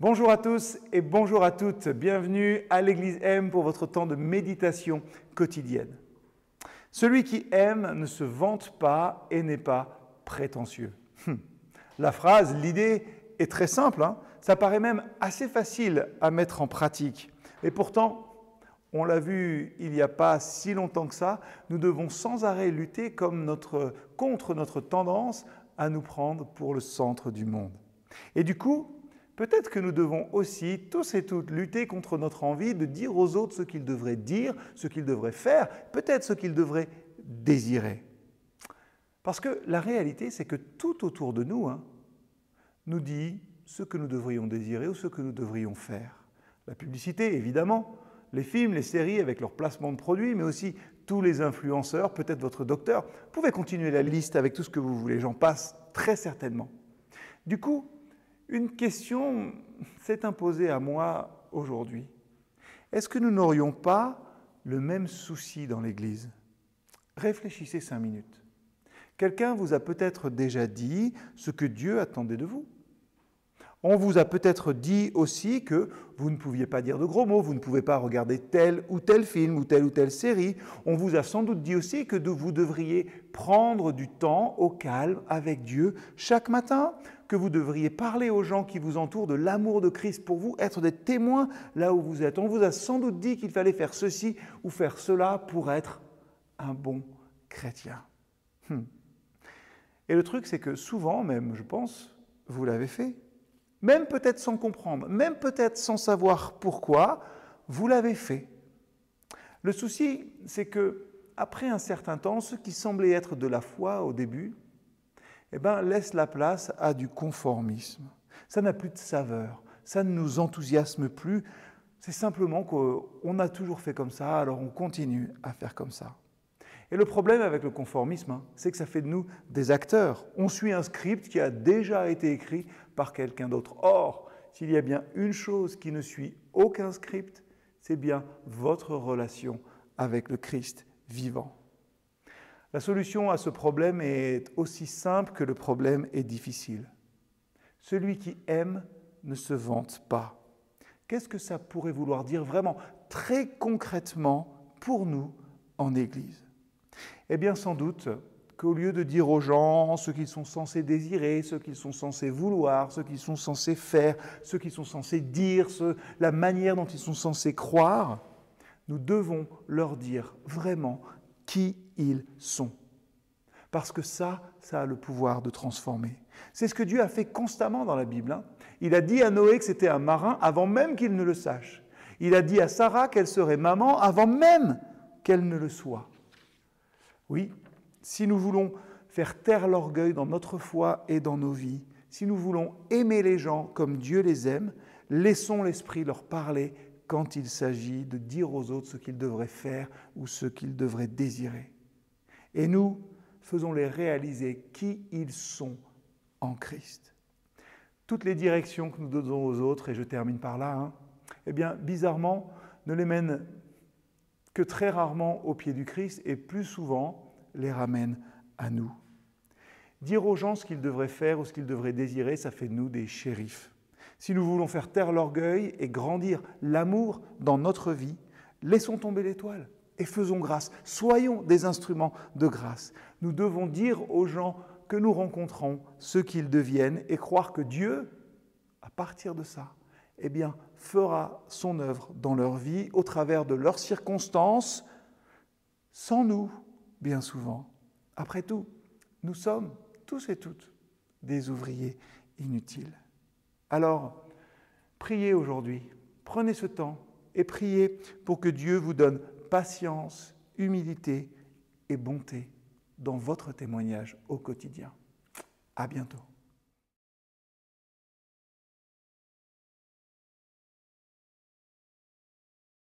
Bonjour à tous et bonjour à toutes. Bienvenue à l'Église M pour votre temps de méditation quotidienne. Celui qui aime ne se vante pas et n'est pas prétentieux. Hum. La phrase, l'idée est très simple. Hein. Ça paraît même assez facile à mettre en pratique. Et pourtant, on l'a vu il n'y a pas si longtemps que ça, nous devons sans arrêt lutter contre notre tendance à nous prendre pour le centre du monde. Et du coup, Peut-être que nous devons aussi, tous et toutes, lutter contre notre envie de dire aux autres ce qu'ils devraient dire, ce qu'ils devraient faire, peut-être ce qu'ils devraient désirer. Parce que la réalité, c'est que tout autour de nous hein, nous dit ce que nous devrions désirer ou ce que nous devrions faire. La publicité, évidemment, les films, les séries avec leur placement de produits, mais aussi tous les influenceurs, peut-être votre docteur. Vous pouvez continuer la liste avec tout ce que vous voulez, j'en passe très certainement. Du coup, une question s'est imposée à moi aujourd'hui. Est-ce que nous n'aurions pas le même souci dans l'Église? Réfléchissez cinq minutes. Quelqu'un vous a peut-être déjà dit ce que Dieu attendait de vous. On vous a peut-être dit aussi que vous ne pouviez pas dire de gros mots, vous ne pouvez pas regarder tel ou tel film ou telle ou telle série. On vous a sans doute dit aussi que vous devriez prendre du temps au calme avec Dieu chaque matin, que vous devriez parler aux gens qui vous entourent de l'amour de Christ pour vous, être des témoins là où vous êtes. On vous a sans doute dit qu'il fallait faire ceci ou faire cela pour être un bon chrétien. Hmm. Et le truc, c'est que souvent, même, je pense, vous l'avez fait même peut-être sans comprendre, même peut-être sans savoir pourquoi, vous l'avez fait. Le souci, c'est que après un certain temps, ce qui semblait être de la foi au début, eh ben, laisse la place à du conformisme. Ça n'a plus de saveur, ça ne nous enthousiasme plus. C'est simplement qu'on a toujours fait comme ça, alors on continue à faire comme ça. Et le problème avec le conformisme, hein, c'est que ça fait de nous des acteurs. On suit un script qui a déjà été écrit par quelqu'un d'autre. Or, s'il y a bien une chose qui ne suit aucun script, c'est bien votre relation avec le Christ vivant. La solution à ce problème est aussi simple que le problème est difficile. Celui qui aime ne se vante pas. Qu'est-ce que ça pourrait vouloir dire vraiment, très concrètement, pour nous en Église? Eh bien, sans doute qu'au lieu de dire aux gens ce qu'ils sont censés désirer, ce qu'ils sont censés vouloir, ce qu'ils sont censés faire, ce qu'ils sont censés dire, la manière dont ils sont censés croire, nous devons leur dire vraiment qui ils sont. Parce que ça, ça a le pouvoir de transformer. C'est ce que Dieu a fait constamment dans la Bible. Hein. Il a dit à Noé que c'était un marin avant même qu'il ne le sache. Il a dit à Sarah qu'elle serait maman avant même qu'elle ne le soit. Oui, si nous voulons faire taire l'orgueil dans notre foi et dans nos vies, si nous voulons aimer les gens comme Dieu les aime, laissons l'Esprit leur parler quand il s'agit de dire aux autres ce qu'ils devraient faire ou ce qu'ils devraient désirer. Et nous, faisons-les réaliser qui ils sont en Christ. Toutes les directions que nous donnons aux autres, et je termine par là, hein, eh bien, bizarrement, ne les mènent que très rarement au pied du Christ et plus souvent les ramène à nous. Dire aux gens ce qu'ils devraient faire ou ce qu'ils devraient désirer, ça fait de nous des shérifs. Si nous voulons faire taire l'orgueil et grandir l'amour dans notre vie, laissons tomber l'étoile et faisons grâce. Soyons des instruments de grâce. Nous devons dire aux gens que nous rencontrons ce qu'ils deviennent et croire que Dieu, à partir de ça, eh fera son œuvre dans leur vie au travers de leurs circonstances, sans nous, bien souvent. Après tout, nous sommes tous et toutes des ouvriers inutiles. Alors, priez aujourd'hui, prenez ce temps et priez pour que Dieu vous donne patience, humilité et bonté dans votre témoignage au quotidien. À bientôt.